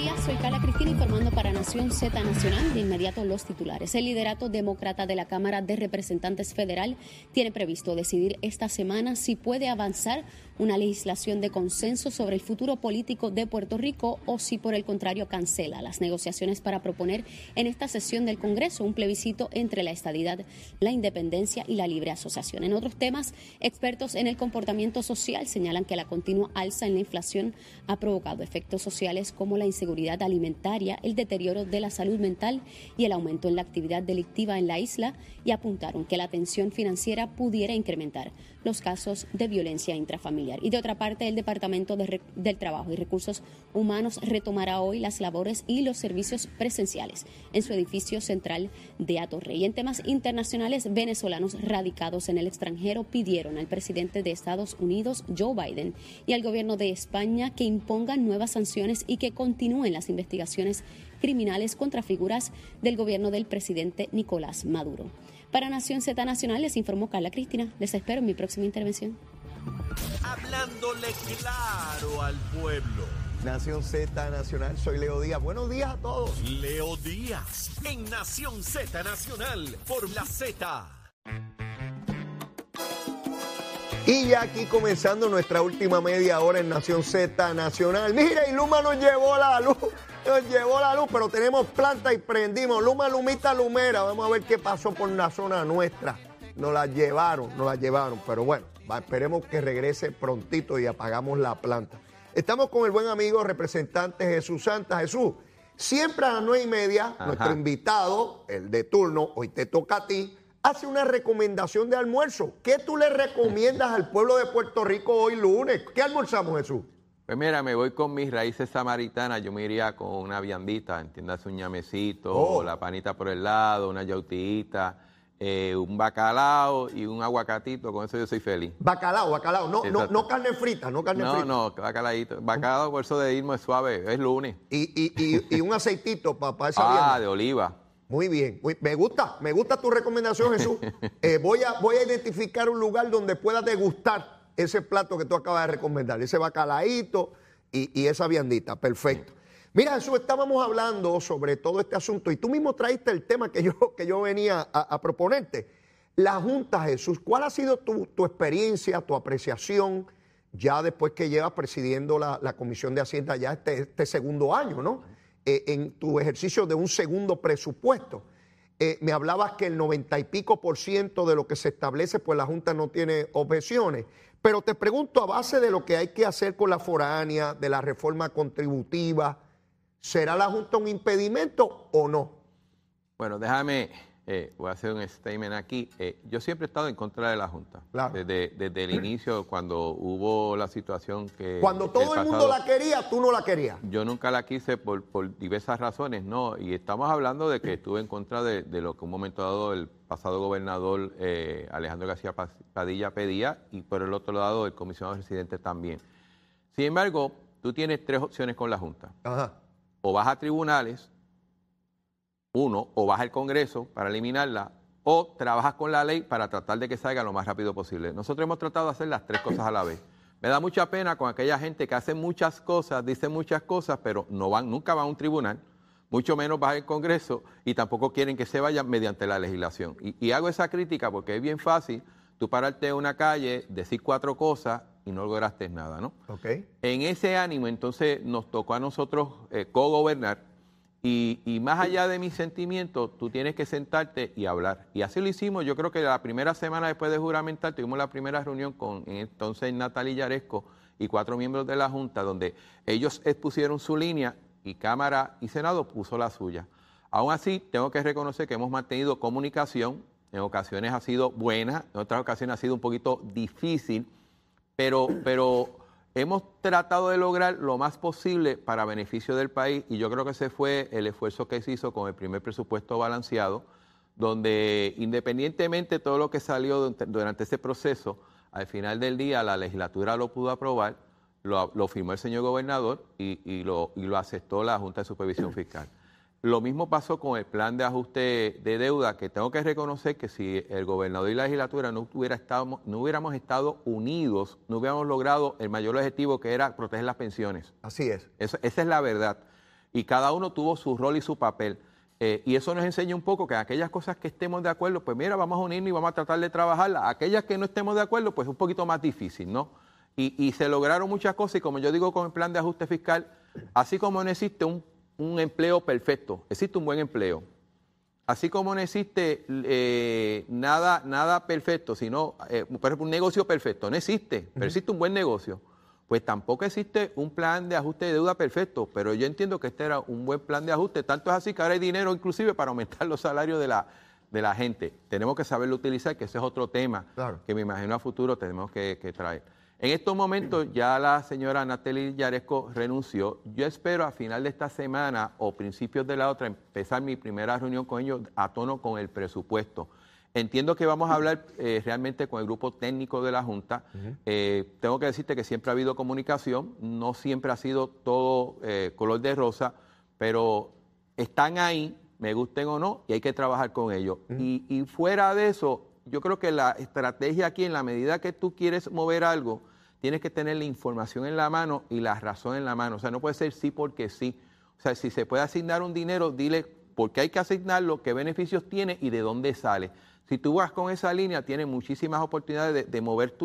días, soy Carla Cristina informando para Nación Z Nacional. De inmediato los titulares. El liderato demócrata de la Cámara de Representantes Federal tiene previsto decidir esta semana si puede avanzar una legislación de consenso sobre el futuro político de Puerto Rico o si por el contrario cancela las negociaciones para proponer en esta sesión del Congreso un plebiscito entre la estadidad, la independencia y la libre asociación. En otros temas, expertos en el comportamiento social señalan que la continua alza en la inflación ha provocado efectos sociales como la inseguridad alimentaria, el deterioro de la salud mental y el aumento en la actividad delictiva en la isla y apuntaron que la tensión financiera pudiera incrementar los casos de violencia intrafamiliar. Y de otra parte, el Departamento del Trabajo y Recursos Humanos retomará hoy las labores y los servicios presenciales en su edificio central de Atorrey. Y en temas internacionales, venezolanos radicados en el extranjero pidieron al presidente de Estados Unidos, Joe Biden, y al gobierno de España que impongan nuevas sanciones y que continúen las investigaciones criminales contra figuras del gobierno del presidente Nicolás Maduro. Para Nación Z Nacional les informó Carla Cristina. Les espero en mi próxima intervención. Hablándole claro al pueblo. Nación Z Nacional, soy Leo Díaz. Buenos días a todos. Leo Díaz, en Nación Z Nacional, por la Z. Y ya aquí comenzando nuestra última media hora en Nación Z Nacional. Mira, y Luma nos llevó la luz nos llevó la luz, pero tenemos planta y prendimos. Luma, lumita, lumera. Vamos a ver qué pasó por la zona nuestra. Nos la llevaron, nos la llevaron. Pero bueno, esperemos que regrese prontito y apagamos la planta. Estamos con el buen amigo representante Jesús Santa. Jesús, siempre a las nueve y media, nuestro invitado, el de turno, hoy te toca a ti, hace una recomendación de almuerzo. ¿Qué tú le recomiendas al pueblo de Puerto Rico hoy lunes? ¿Qué almorzamos, Jesús? Pues mira, me voy con mis raíces samaritanas, yo me iría con una viandita, entiendas un ñamecito, oh. la panita por el lado, una yautita, eh, un bacalao y un aguacatito, con eso yo soy feliz. Bacalao, bacalao, no, no, no, carne frita, no carne frita. No, no, bacalaito. Bacalao por eso de irme es suave, es lunes. Y, y, y, un aceitito para esa Ah, de oliva. Muy bien, me gusta, me gusta tu recomendación, Jesús. Eh, voy, a, voy a identificar un lugar donde pueda degustar ese plato que tú acabas de recomendar, ese bacalaíto y, esa viandita. Perfecto. Mira, Jesús, estábamos hablando sobre todo este asunto y tú mismo traiste el tema que yo, que yo venía a, proponerte. La Junta, Jesús, ¿cuál ha sido tu, experiencia, tu apreciación ya después que llevas presidiendo la, Comisión de Hacienda ya este, este segundo año, ¿no? Eh, en tu ejercicio de un segundo presupuesto. Eh, me hablabas que el noventa y pico por ciento de lo que se establece, pues la Junta no tiene objeciones. Pero te pregunto, a base de lo que hay que hacer con la foránea, de la reforma contributiva, ¿será la Junta un impedimento o no? Bueno, déjame, eh, voy a hacer un statement aquí. Eh, yo siempre he estado en contra de la Junta. Desde, el inicio, cuando hubo la situación que... Cuando todo el, mundo la quería, tú no la querías. Yo nunca la quise por, diversas razones, ¿no? Y estamos hablando de que estuve en contra de, de lo que un momento dado el pasado gobernador eh, Alejandro García Padilla pedía y por el otro lado el comisionado residente también. Sin embargo, tú tienes tres opciones con la Junta. O vas a tribunales, uno, o vas al Congreso para eliminarla, o trabajas con la ley para tratar de que salga lo más rápido posible. Nosotros hemos tratado de hacer las tres cosas a la vez. Me da mucha pena con aquella gente que hace muchas cosas, dice muchas cosas, pero no van, nunca van a un tribunal mucho menos va al Congreso y tampoco quieren que se vayan mediante la legislación. Y, hago esa crítica porque es bien fácil tú pararte en una calle, decir cuatro cosas y no lograste nada, ¿no? Okay. En ese ánimo, entonces, nos tocó a nosotros eh, co-gobernar y, y, más allá de mis sentimientos, tú tienes que sentarte y hablar. Y así lo hicimos. Yo creo que la primera semana después de juramentar tuvimos la primera reunión con entonces Natalia Yaresco y cuatro miembros de la Junta, donde ellos expusieron su línea y Cámara y Senado puso la suya. Aún así, tengo que reconocer que hemos mantenido comunicación, en ocasiones ha sido buena, en otras ocasiones ha sido un poquito difícil, pero, pero hemos tratado de lograr lo más posible para beneficio del país y yo creo que ese fue el esfuerzo que se hizo con el primer presupuesto balanceado, donde independientemente de todo lo que salió durante ese proceso, al final del día la legislatura lo pudo aprobar lo, firmó el señor gobernador y, lo, y, lo, aceptó la Junta de Supervisión Fiscal. Lo mismo pasó con el plan de ajuste de deuda, que tengo que reconocer que si el gobernador y la legislatura no, hubiera estado, no hubiéramos estado unidos, no hubiéramos logrado el mayor objetivo que era proteger las pensiones. Así es. esa es la verdad. Y cada uno tuvo su rol y su papel. Eh, y eso nos enseña un poco que aquellas cosas que estemos de acuerdo, pues mira, vamos a unirnos y vamos a tratar de trabajarlas. Aquellas que no estemos de acuerdo, pues es un poquito más difícil, ¿no? Y, se lograron muchas cosas y como yo digo con el plan de ajuste fiscal, así como no existe un, empleo perfecto, existe un buen empleo. Así como no existe eh, nada, nada perfecto, sino, eh, por ejemplo, un negocio perfecto, no existe, pero existe un buen negocio pues tampoco existe un plan de ajuste de deuda perfecto, pero yo entiendo que este era un buen plan de ajuste, tanto es así que ahora hay dinero inclusive para aumentar los salarios de la, de la gente. Tenemos que saberlo utilizar, que ese es otro tema que me imagino a futuro tenemos que, traer. En estos momentos ya la señora Natalie Yaresco renunció. Yo espero a final de esta semana o principios de la otra empezar mi primera reunión con ellos a tono con el presupuesto. Entiendo que vamos a hablar eh, realmente con el grupo técnico de la Junta. Eh, tengo que decirte que siempre ha habido comunicación, no siempre ha sido todo eh, color de rosa, pero están ahí, me gusten o no, y hay que trabajar con ellos. y, y, fuera de eso, yo creo que la estrategia aquí, en la medida que tú quieres mover algo, tienes que tener la información en la mano y la razón en la mano. O sea, no puede ser sí porque sí. O sea, si se puede asignar un dinero, dile por qué hay que asignarlo, qué beneficios tiene y de dónde sale. Si tú vas con esa línea, tienes muchísimas oportunidades de, mover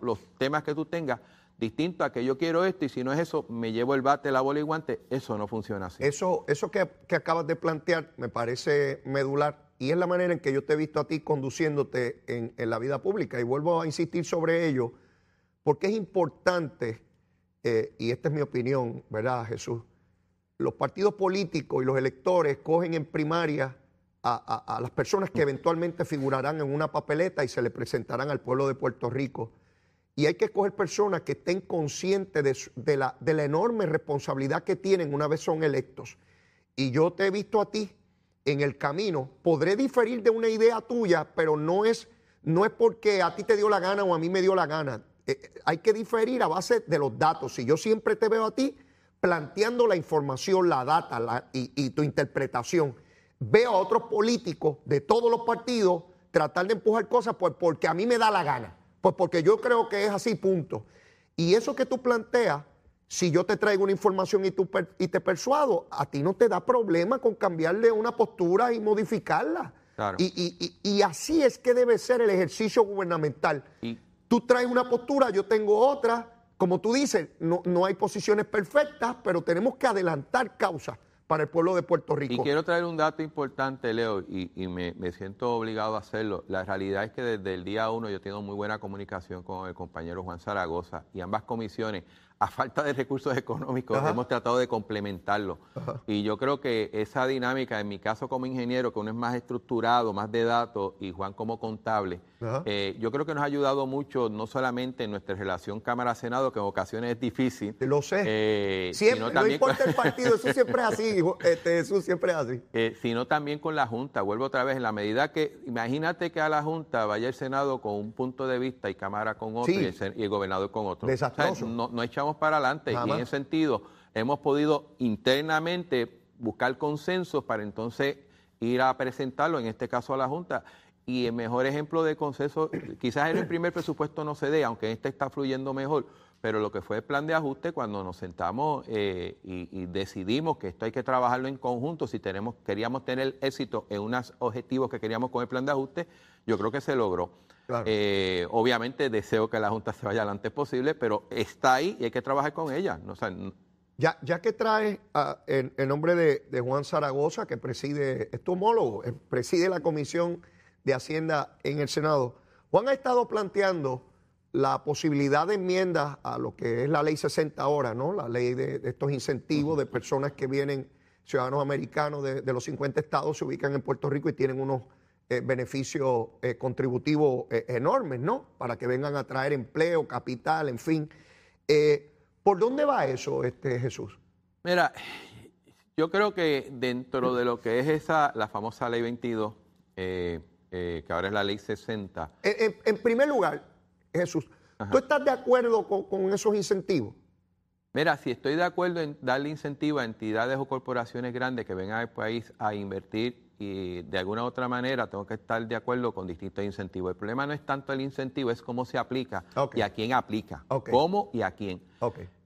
los temas que tú tengas distinto a que yo quiero esto y si no es eso, me llevo el bate, la bola y guante. Eso no funciona así. Eso, eso que, acabas de plantear me parece medular y es la manera en que yo te he visto a ti conduciéndote en, la vida pública. Y vuelvo a insistir sobre ello porque es importante, eh, y esta es mi opinión, ¿verdad, Jesús? Los partidos políticos y los electores cogen en primaria a, las personas que eventualmente figurarán en una papeleta y se le presentarán al pueblo de Puerto Rico. Y hay que escoger personas que estén conscientes de, la, de la enorme responsabilidad que tienen una vez son electos. Y yo te he visto a ti en el camino. Podré diferir de una idea tuya, pero no es, no es porque a ti te dio la gana o a mí me dio la gana. Eh, hay que diferir a base de los datos. Si yo siempre te veo a ti planteando la información, la data y, y tu interpretación veo a otros políticos de todos los partidos tratar de empujar cosas pues porque a mí me da la gana, pues porque yo creo que es así, punto. Y eso que tú planteas, si yo te traigo una información y, tú y te persuado, a ti no te da problema con cambiarle una postura y modificarla. Y, así es que debe ser el ejercicio gubernamental. Tú traes una postura, yo tengo otra. Como tú dices, no, no hay posiciones perfectas, pero tenemos que adelantar causas para el pueblo de Puerto Rico. Y quiero traer un dato importante, Leo, y, me, me, siento obligado a hacerlo. La realidad es que desde el día uno yo tengo muy buena comunicación con el compañero Juan Zaragoza y ambas comisiones a falta de recursos económicos, hemos tratado de complementarlo. Y yo creo que esa dinámica, en mi caso como ingeniero, que uno es más estructurado, más de datos, y Juan como contable, eh, yo creo que nos ha ayudado mucho, no solamente en nuestra relación Cámara-Senado, que en ocasiones es difícil. Lo sé. Eh, siempre, no importa el partido, eso siempre es así, este, eso siempre es así. Eh, sino también con la Junta. Vuelvo otra vez, en la medida que, imagínate que a la Junta vaya el Senado con un punto de vista y Cámara con otro y, el, gobernador con otro. Desastroso. no, no echamos para adelante y en ese sentido hemos podido internamente buscar consensos para entonces ir a presentarlo, en este caso a la Junta. Y el mejor ejemplo de consenso, quizás en el primer presupuesto no se dé, aunque este está fluyendo mejor, pero lo que fue el plan de ajuste, cuando nos sentamos eh, y, decidimos que esto hay que trabajarlo en conjunto, si tenemos, queríamos tener éxito en unos objetivos que queríamos con el plan de ajuste, yo creo que se logró. Eh, obviamente deseo que la Junta se vaya lo antes posible, pero está ahí y hay que trabajar con ella. ya, ya que trae en, nombre de, Juan Zaragoza, que preside, es tu homólogo, eh, preside la Comisión de Hacienda en el Senado, Juan ha estado planteando la posibilidad de enmiendas a lo que es la ley 60 ahora, ¿no? La ley de, estos incentivos de personas que vienen, ciudadanos americanos de, de los 50 estados, se ubican en Puerto Rico y tienen unos eh, beneficios eh, contributivos eh, enormes, ¿no? Para que vengan a traer empleo, capital, en fin. ¿Por dónde va eso, este Jesús? Mira, yo creo que dentro de lo que es esa, la famosa ley 22, que ahora es la ley 60. En, primer lugar, Jesús, ¿tú estás de acuerdo con, con esos incentivos? Mira, si estoy de acuerdo en darle incentivo a entidades o corporaciones grandes que vengan al país a invertir y de alguna u otra manera tengo que estar de acuerdo con distintos incentivos. El problema no es tanto el incentivo, es cómo se aplica y a quién aplica. ¿Cómo y a quién?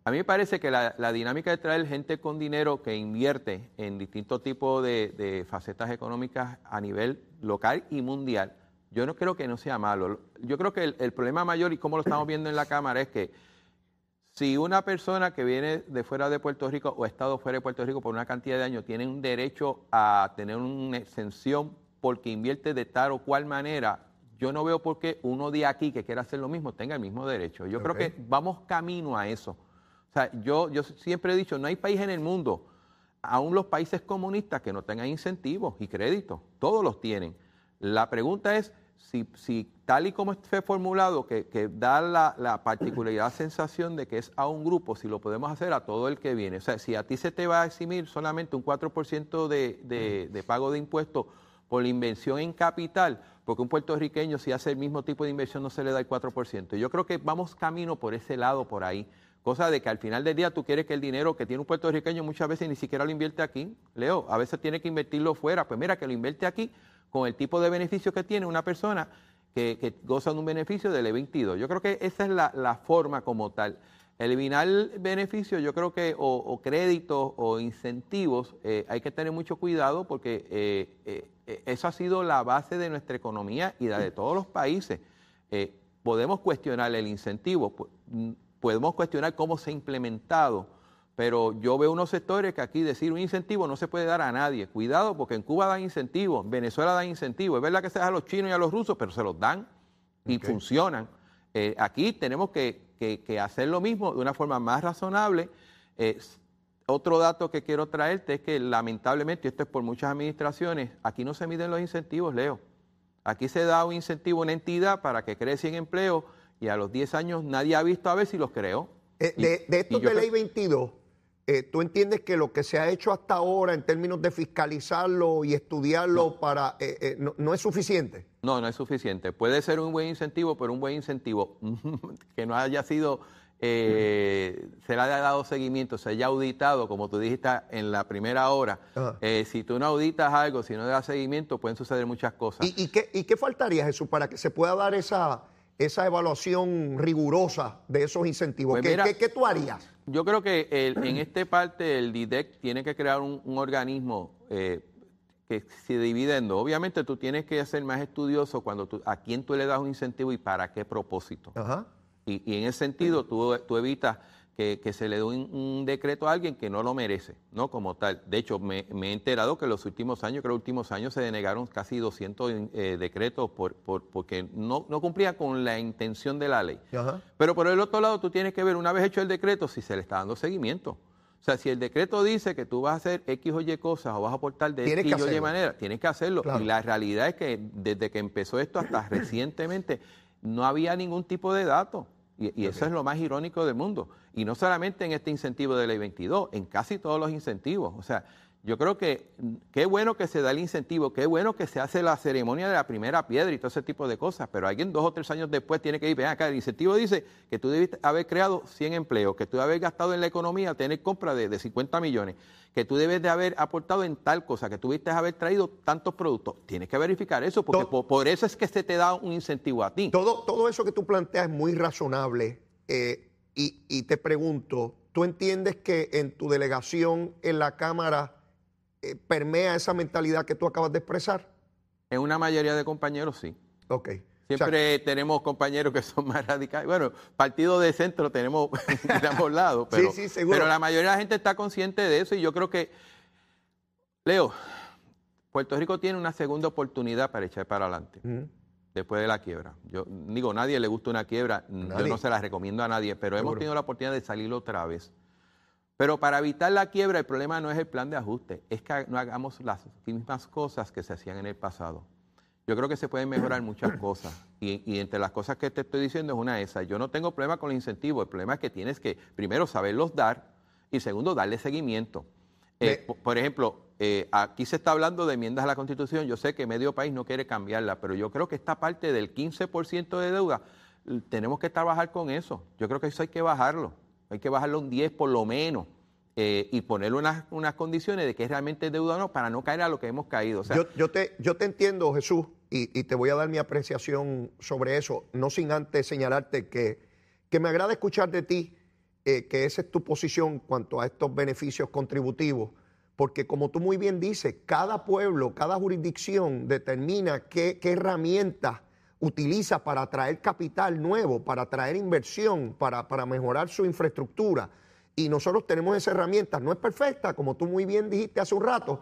A mí me parece que la, dinámica de traer gente con dinero que invierte en distintos tipos de, facetas económicas a nivel local y mundial, yo no creo que no sea malo. Yo creo que el, problema mayor, y como lo estamos viendo en la Cámara, es que si una persona que viene de fuera de Puerto Rico o ha estado fuera de Puerto Rico por una cantidad de años tiene un derecho a tener una exención porque invierte de tal o cual manera, yo no veo por qué uno de aquí que quiera hacer lo mismo tenga el mismo derecho. Yo creo que vamos camino a eso sea, yo, yo siempre he dicho, no hay país en el mundo, aún los países comunistas que no tengan incentivos y créditos, todos los tienen. La pregunta es si, si tal y como fue formulado, que, que da la, la, particularidad sensación de que es a un grupo, si lo podemos hacer a todo el que viene. O sea, si a ti se te va a eximir solamente un 4% de, de, de pago de impuestos por la inversión en capital, porque un puertorriqueño si hace el mismo tipo de inversión no se le da el 4%. Yo creo que vamos camino por ese lado, por ahí. Cosa de que al final del día tú quieres que el dinero que tiene un puertorriqueño muchas veces ni siquiera lo invierte aquí. Leo, a veces tiene que invertirlo fuera. Pues mira, que lo invierte aquí con el tipo de beneficio que tiene una persona que, goza de un beneficio del E22. Yo creo que esa es la, forma como tal. Eliminar beneficios, yo creo que, o, créditos o incentivos, eh, hay que tener mucho cuidado porque eh, eh, eso ha sido la base de nuestra economía y la de todos los países. podemos cuestionar el incentivo pues, podemos cuestionar cómo se ha implementado, pero yo veo unos sectores que aquí decir un incentivo no se puede dar a nadie. Cuidado, porque en Cuba dan incentivos, en Venezuela dan incentivos. Es verdad que se da a los chinos y a los rusos, pero se los dan y funcionan. Eh, aquí tenemos que, hacer lo mismo de una forma más razonable. otro dato que quiero traerte es que lamentablemente, esto es por muchas administraciones, aquí no se miden los incentivos, Leo. Aquí se da un incentivo a una entidad para que cree 100 empleos y a los 10 años nadie ha visto a ver si los creó. Eh, de, de estos de ley 22, eh, ¿tú entiendes que lo que se ha hecho hasta ahora en términos de fiscalizarlo y estudiarlo para eh, no, es suficiente? No, no es suficiente. Puede ser un buen incentivo, pero un buen incentivo que no haya sido, se le haya dado seguimiento, se haya auditado, como tú dijiste en la primera hora. si tú no auditas algo, si no le das seguimiento, pueden suceder muchas cosas. ¿Y, qué, ¿Y qué faltaría, Jesús, para que se pueda dar esa esa evaluación rigurosa de esos incentivos? Pues ¿Qué, tú harías? Yo creo que en esta parte el DIDEC tiene que crear un, organismo eh, que se dividendo. Obviamente tú tienes que ser más estudioso cuando tú, a quién tú le das un incentivo y para qué propósito. Y, y, en ese sentido tú, tú evitas que, se le dé un, decreto a alguien que no lo merece, ¿no? Como tal. De hecho, me, he enterado que en los últimos años, creo que los últimos años se denegaron casi 200 eh, decretos por, porque no, no cumplían con la intención de la ley. Pero por el otro lado, tú tienes que ver, una vez hecho el decreto, si se le está dando seguimiento. O sea, si el decreto dice que tú vas a hacer X o Y cosas o vas a aportar de X o Y manera, tienes que hacerlo. Y la realidad es que desde que empezó esto hasta recientemente no había ningún tipo de dato. Y, eso es lo más irónico del mundo. Y no solamente en este incentivo de ley 22, en casi todos los incentivos. O sea, yo creo que qué bueno que se da el incentivo, qué bueno que se hace la ceremonia de la primera piedra y todo ese tipo de cosas, pero alguien dos o tres años después tiene que ir, ven acá, el incentivo dice que tú debiste haber creado 100 empleos, que tú debes haber gastado en la economía, tener compra de, de 50 millones, que tú debes de haber aportado en tal cosa, que tú debiste haber traído tantos productos. Tienes que verificar eso, porque por, eso es que se te da un incentivo a ti. Todo, todo eso que tú planteas es muy razonable eh, y, y te pregunto, ¿tú entiendes que en tu delegación en la Cámara eh, permea esa mentalidad que tú acabas de expresar? En una mayoría de compañeros, sí. Ok. Siempre tenemos compañeros que son más radicales. Bueno, partido de centro tenemos de ambos lados, pero, sí, sí, pero la mayoría de la gente está consciente de eso y yo creo que, Leo, Puerto Rico tiene una segunda oportunidad para echar para adelante. Después de la quiebra. Yo digo, nadie le gusta una quiebra, yo no se la recomiendo a nadie, pero hemos tenido la oportunidad de salir otra vez. Pero para evitar la quiebra, el problema no es el plan de ajuste, es que no hagamos las mismas cosas que se hacían en el pasado. Yo creo que se pueden mejorar muchas cosas. Y, entre las cosas que te estoy diciendo es una de esas. Yo no tengo problema con los incentivos. El problema es que tienes que, primero, saberlos dar y segundo, darle seguimiento. Eh, por ejemplo, eh, aquí se está hablando de enmiendas a la Constitución. Yo sé que medio país no quiere cambiarla, pero yo creo que esta parte del 15% de deuda, tenemos que trabajar con eso. Yo creo que eso hay que bajarlo hay que bajarlo un 10 por lo menos. Eh, y ponerle unas, unas, condiciones de que es realmente deuda o no para no caer a lo que hemos caído. yo, te, yo te entiendo, Jesús, y, te voy a dar mi apreciación sobre eso, no sin antes señalarte que, que me agrada escuchar de ti eh, que esa es tu posición cuanto a estos beneficios contributivos, porque como tú muy bien dices, cada pueblo, cada jurisdicción determina qué, qué herramientas utiliza para atraer capital nuevo, para atraer inversión, para, para mejorar su infraestructura. Y nosotros tenemos esa herramienta. No es perfecta, como tú muy bien dijiste hace un rato,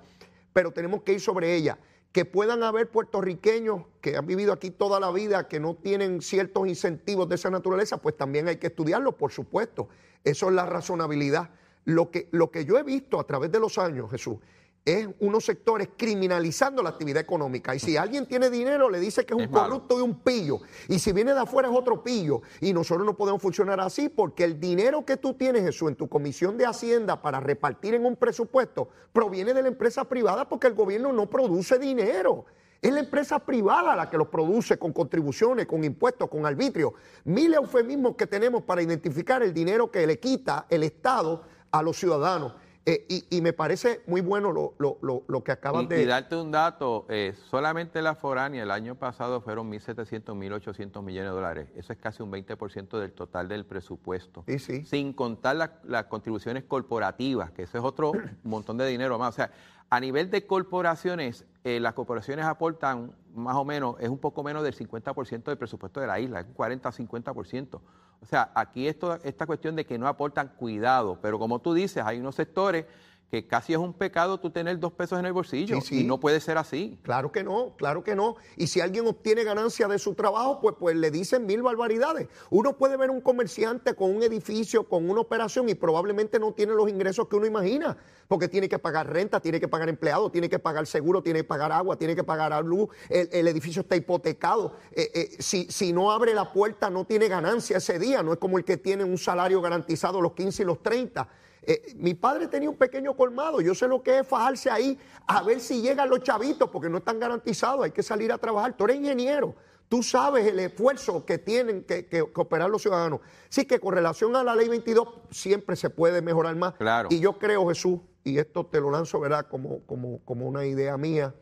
pero tenemos que ir sobre ella. Que puedan haber puertorriqueños que han vivido aquí toda la vida, que no tienen ciertos incentivos de esa naturaleza, pues también hay que estudiarlo, por supuesto. Eso es la razonabilidad. Lo que, lo que yo he visto a través de los años, Jesús, es unos sectores criminalizando la actividad económica. Y si alguien tiene dinero, le dice que es un corrupto y un pillo. Y si viene de afuera es otro pillo. Y nosotros no podemos funcionar así porque el dinero que tú tienes, Jesús, en tu comisión de Hacienda para repartir en un presupuesto, proviene de la empresa privada porque el gobierno no produce dinero. Es la empresa privada la que lo produce con contribuciones, con impuestos, con arbitrio. Mil eufemismos que tenemos para identificar el dinero que le quita el Estado a los ciudadanos. Eh, y, me parece muy bueno lo, lo, lo, que acaban de... Y darte un dato, eh, solamente la foránea el año pasado fueron 1.700, 1.800 millones de dólares. Eso es casi un 20% del total del presupuesto. Sí, sí. Sin contar las contribuciones corporativas, que eso es otro montón de dinero más. O sea, a nivel de corporaciones, eh, las corporaciones aportan más o menos, es un poco menos del 50% del presupuesto de la isla, es un 40-50%. O sea, aquí esto, esta cuestión de que no aportan cuidado, pero como tú dices, hay unos sectores que casi es un pecado tú tener dos pesos en el bolsillo y no puede ser así. Claro que no, claro que no. Y si alguien obtiene ganancia de su trabajo, pues, pues le dicen mil barbaridades. Uno puede ver un comerciante con un edificio, con una operación y probablemente no tiene los ingresos que uno imagina, porque tiene que pagar renta, tiene que pagar empleados, tiene que pagar seguro, tiene que pagar agua, tiene que pagar luz, el, edificio está hipotecado. Eh, eh, si, si no abre la puerta, no tiene ganancia ese día, no es como el que tiene un salario garantizado los 15 y los 30. Eh, mi padre tenía un pequeño colmado, yo sé lo que es fajarse ahí a ver si llegan los chavitos, porque no están garantizados, hay que salir a trabajar. Tú eres ingeniero, tú sabes el esfuerzo que tienen que, operar los ciudadanos. Sí que con relación a la ley 22 siempre se puede mejorar más. Claro. Y yo creo, Jesús, y esto te lo lanzo, ¿verdad? Como, como, como una idea mía,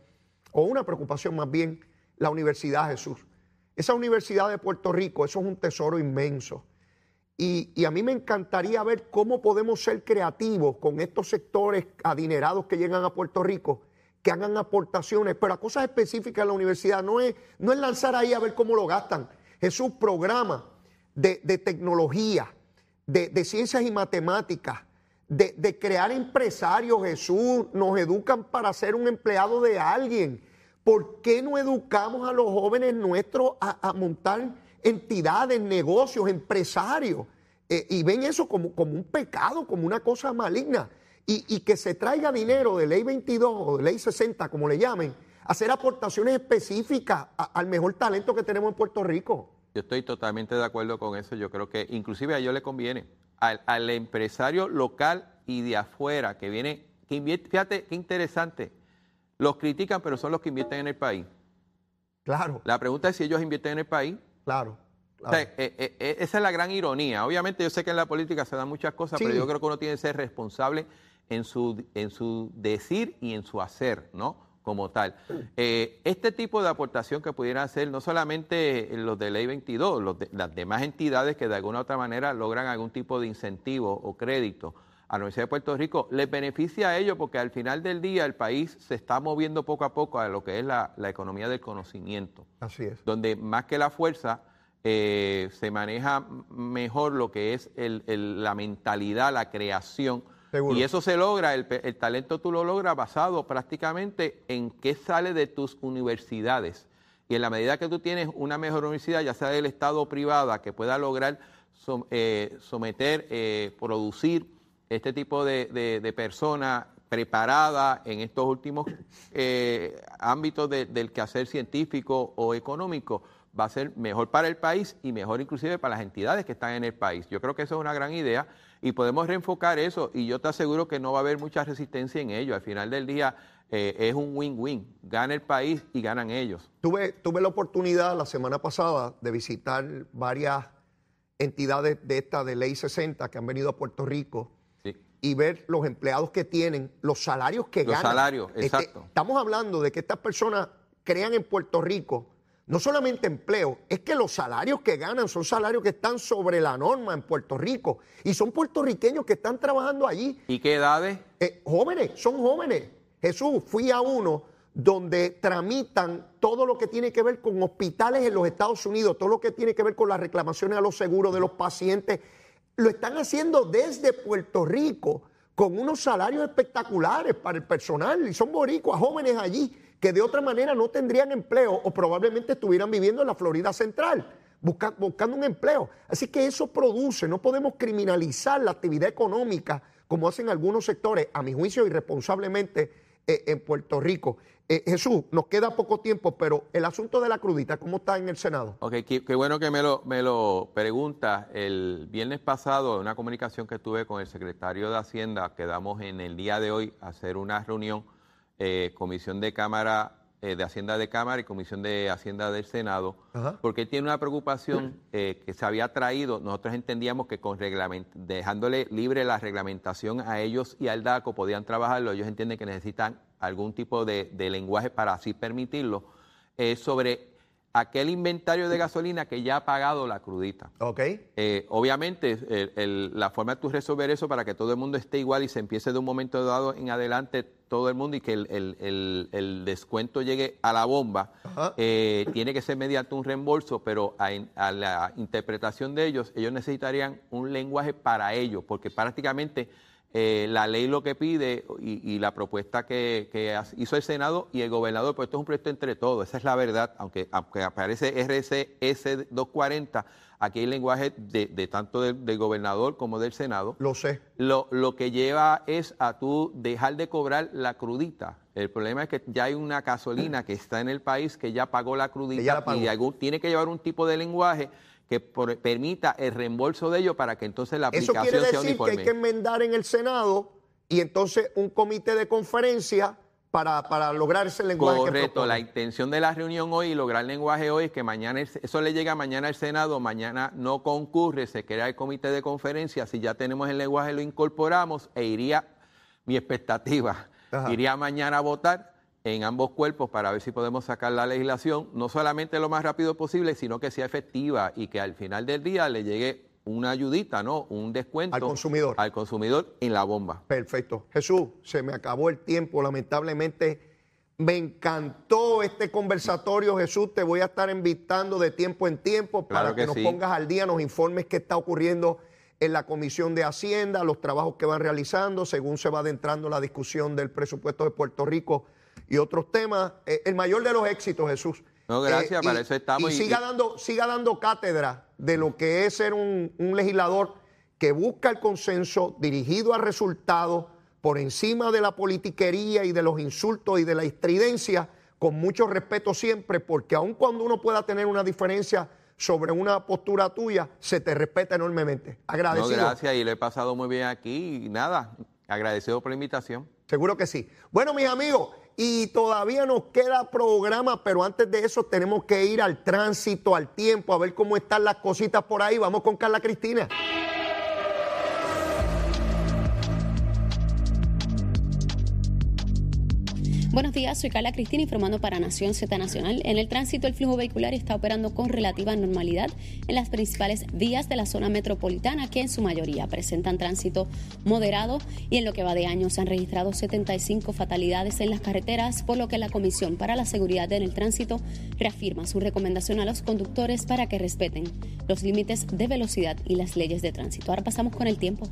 o una preocupación más bien, la Universidad Jesús. Esa Universidad de Puerto Rico, eso es un tesoro inmenso. Y, a mí me encantaría ver cómo podemos ser creativos con estos sectores adinerados que llegan a Puerto Rico, que hagan aportaciones, pero a cosas específicas en la universidad. No es, no es lanzar ahí a ver cómo lo gastan. Es un programa de, tecnología, de, ciencias y matemáticas, de, de, crear empresarios, Jesús. Nos educan para ser un empleado de alguien. ¿Por qué no educamos a los jóvenes nuestros a montar entidades, negocios, empresarios, eh, y ven eso como, como, un pecado, como una cosa maligna. Y, que se traiga dinero de ley 22 o de ley 60, como le llamen, hacer aportaciones específicas al mejor talento que tenemos en Puerto Rico. Yo estoy totalmente de acuerdo con eso. Yo creo que inclusive a ellos le conviene. Al, empresario local y de afuera que viene, que invierte, fíjate qué interesante, los critican, pero son los que invierten en el país. Claro. La pregunta es si ellos invierten en el país. Claro. Eh, eh, eh, esa es la gran ironía. Obviamente yo sé que en la política se dan muchas cosas, pero yo creo que uno tiene que ser responsable en su, en su decir y en su hacer, ¿no? Como tal. este tipo de aportación que pudieran hacer no solamente los de Ley 22, las demás entidades que de alguna u otra manera logran algún tipo de incentivo o crédito a la Universidad de Puerto Rico, les beneficia a ellos porque al final del día el país se está moviendo poco a poco a lo que es la, la economía del conocimiento. Así es. Donde más que la fuerza eh, se maneja mejor lo que es la mentalidad, la creación. Y eso se logra, el, talento tú lo logras basado prácticamente en qué sale de tus universidades. Y en la medida que tú tienes una mejor universidad, ya sea del Estado o privada, que pueda lograr eh, someter, eh, producir este tipo de, de, personas preparadas en estos últimos ámbitos del quehacer científico o económico, va a ser mejor para el país y mejor inclusive para las entidades que están en el país. Yo creo que eso es una gran idea y podemos reenfocar eso y yo te aseguro que no va a haber mucha resistencia en ello. Al final del día eh, es un win-win. Gana el país y ganan ellos. Tuve, tuve la oportunidad la semana pasada de visitar varias entidades de esta de Ley 60 que han venido a Puerto Rico y ver los empleados que tienen, los salarios que ganan. Los salarios, este, exacto. estamos hablando de que estas personas crean en Puerto Rico no solamente empleo, es que los salarios que ganan son salarios que están sobre la norma en Puerto Rico y son puertorriqueños que están trabajando allí. ¿Y qué edades? Eh, jóvenes, son jóvenes. Jesús, fui a uno donde tramitan todo lo que tiene que ver con hospitales en los Estados Unidos, todo lo que tiene que ver con las reclamaciones a los seguros de los pacientes. Lo están haciendo desde Puerto Rico con unos salarios espectaculares para el personal y son boricuas, jóvenes allí que de otra manera no tendrían empleo o probablemente estuvieran viviendo en la Florida Central buscando un empleo. Así que eso produce, no podemos criminalizar la actividad económica como hacen algunos sectores, a mi juicio irresponsablemente eh, en Puerto Rico. Eh, Jesús, nos queda poco tiempo, pero el asunto de la crudita, ¿cómo está en el Senado? Ok, qué, bueno que me lo, me lo pregunta. El viernes pasado, en una comunicación que tuve con el secretario de Hacienda, quedamos en el día de hoy a hacer una reunión eh, Comisión de Cámara eh, de Hacienda de Cámara y Comisión de Hacienda del Senado, porque tiene una preocupación eh, que se había traído, nosotros entendíamos que con dejándole libre la reglamentación a ellos y al DACO podían trabajarlo, ellos entienden que necesitan algún tipo de, lenguaje para así permitirlo, sobre aquel inventario de gasolina que ya ha pagado la crudita. Ok. Eh, obviamente, la forma de tú resolver eso para que todo el mundo esté igual y se empiece de un momento dado en adelante todo el mundo y que el, descuento llegue a la bomba, eh, tiene que ser mediante un reembolso, pero a, a, la interpretación de ellos, ellos necesitarían un lenguaje para ellos, porque prácticamente eh, la ley lo que pide y, la propuesta que, hizo el Senado y el gobernador, pues esto es un proyecto entre todos, esa es la verdad, aunque, aunque aparece RCS 240, aquí hay lenguaje de, tanto del, gobernador como del Senado. Lo sé. Lo, lo que lleva es a tú dejar de cobrar la crudita. El problema es que ya hay una gasolina que está en el país que ya pagó la crudita y algún, tiene que llevar un tipo de lenguaje que permita el reembolso de ello para que entonces la aplicación Eso quiere decir que hay que enmendar en el Senado y entonces un comité de conferencia para, para lograr ese lenguaje. Correcto, la intención de la reunión hoy y lograr el lenguaje hoy es que mañana eso le llega mañana al Senado, mañana no concurre, se crea el comité de conferencia, si ya tenemos el lenguaje lo incorporamos e iría, mi expectativa, iría mañana a votar en ambos cuerpos para ver si podemos sacar la legislación, no solamente lo más rápido posible, sino que sea efectiva y que al final del día le llegue una ayudita, ¿no? Un descuento al consumidor. Al consumidor en la bomba. Perfecto. Jesús, se me acabó el tiempo, lamentablemente. Me encantó este conversatorio, Jesús. Te voy a estar invitando de tiempo en tiempo para que, nos pongas al día, nos informes qué está ocurriendo en la Comisión de Hacienda, los trabajos que van realizando, según se va adentrando la discusión del presupuesto de Puerto Rico y otros temas. Eh, el mayor de los éxitos, Jesús. No, gracias, eh, para eso estamos. Y, siga, Dando, siga dando cátedra de lo que es ser un, legislador que busca el consenso dirigido a resultados por encima de la politiquería y de los insultos y de la estridencia, con mucho respeto siempre, porque aun cuando uno pueda tener una diferencia sobre una postura tuya, se te respeta enormemente. Agradecido. No, gracias, y lo he pasado muy bien aquí y nada, agradecido por la invitación. Seguro que sí. Bueno, mis amigos, y todavía nos queda programa, pero antes de eso tenemos que ir al tránsito, al tiempo, a ver cómo están las cositas por ahí. Vamos con Carla Cristina. Buenos días, soy Carla Cristina informando para Nación Z Nacional. En el tránsito, el flujo vehicular está operando con relativa normalidad en las principales vías de la zona metropolitana, que en su mayoría presentan tránsito moderado y en lo que va de año se han registrado 75 fatalidades en las carreteras, por lo que la Comisión para la Seguridad en el Tránsito reafirma su recomendación a los conductores para que respeten los límites de velocidad y las leyes de tránsito. Ahora pasamos con el tiempo.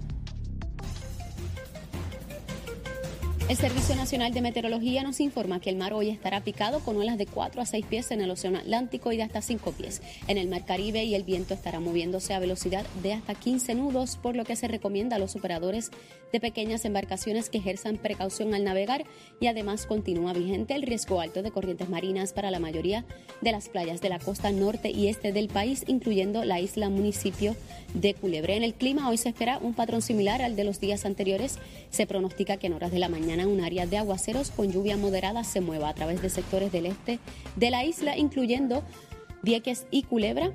El Servicio Nacional de Meteorología nos informa que el mar hoy estará picado con olas de 4 a 6 pies en el Océano Atlántico y de hasta 5 pies en el Mar Caribe y el viento estará moviéndose a velocidad de hasta 15 nudos, por lo que se recomienda a los operadores de pequeñas embarcaciones que ejerzan precaución al navegar y además continúa vigente el riesgo alto de corrientes marinas para la mayoría de las playas de la costa norte y este del país, incluyendo la isla municipio de Culebre. En el clima hoy se espera un patrón similar al de los días anteriores. Se pronostica que en horas de la mañana un área de aguaceros con lluvia moderada se mueva a través de sectores del este de la isla, incluyendo Vieques y Culebra,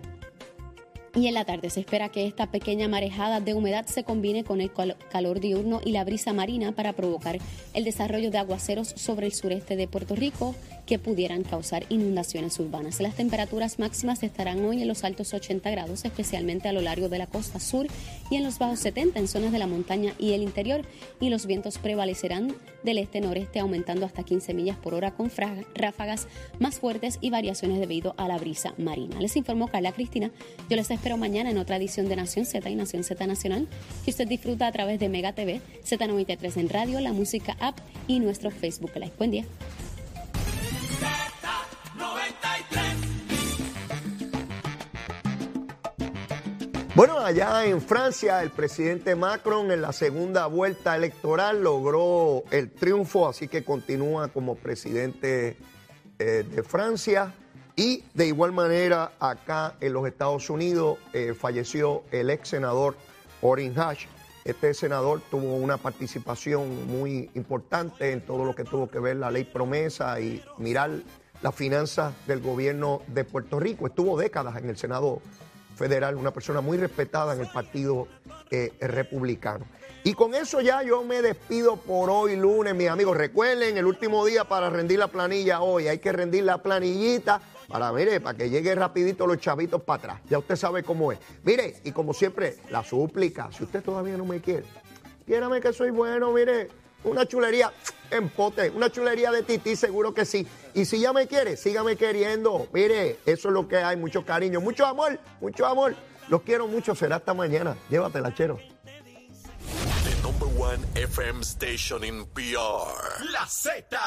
Y en la tarde se espera que esta pequeña marejada de humedad se combine con el calor diurno y la brisa marina para provocar el desarrollo de aguaceros sobre el sureste de Puerto Rico que pudieran causar inundaciones urbanas. Las temperaturas máximas estarán hoy en los altos 80 grados, especialmente a lo largo de la costa sur y en los bajos 70 en zonas de la montaña y el interior. Y los vientos prevalecerán del este-noreste, aumentando hasta 15 millas por hora con ráfagas más fuertes y variaciones debido a la brisa marina. Les informó Carla Cristina. Yo les espero mañana en otra edición de Nación Z y Nación Z Nacional, que usted disfruta a través de Mega TV, Z93 en radio, la música app y nuestro Facebook Live. Buen día. Bueno, allá en Francia, el presidente Macron en la segunda vuelta electoral logró el triunfo, así que continúa como presidente eh, de Francia. Y de igual manera, acá en los Estados Unidos eh, falleció el ex senador Orrin Hatch. Este senador tuvo una participación muy importante en todo lo que tuvo que ver la ley promesa y mirar las finanzas del gobierno de Puerto Rico. Estuvo décadas en el Senado Federal, una persona muy respetada en el Partido eh, Republicano. Y con eso ya yo me despido por hoy lunes, mis amigos. Recuerden, el último día para rendir la planilla hoy, hay que rendir la planillita para, mire, para que llegue rapidito los chavitos para atrás. Ya usted sabe cómo es. Mire, y como siempre, la súplica, si usted todavía no me quiere, quiérame que soy bueno, mire, una chulería en pote, una chulería de tití, seguro que sí. Y si ya me quiere, sígame queriendo. Mire, eso es lo que hay, mucho cariño, mucho amor, mucho amor. Los quiero mucho, será hasta mañana. Llévatela, chero. The number one FM station in PR. La Z.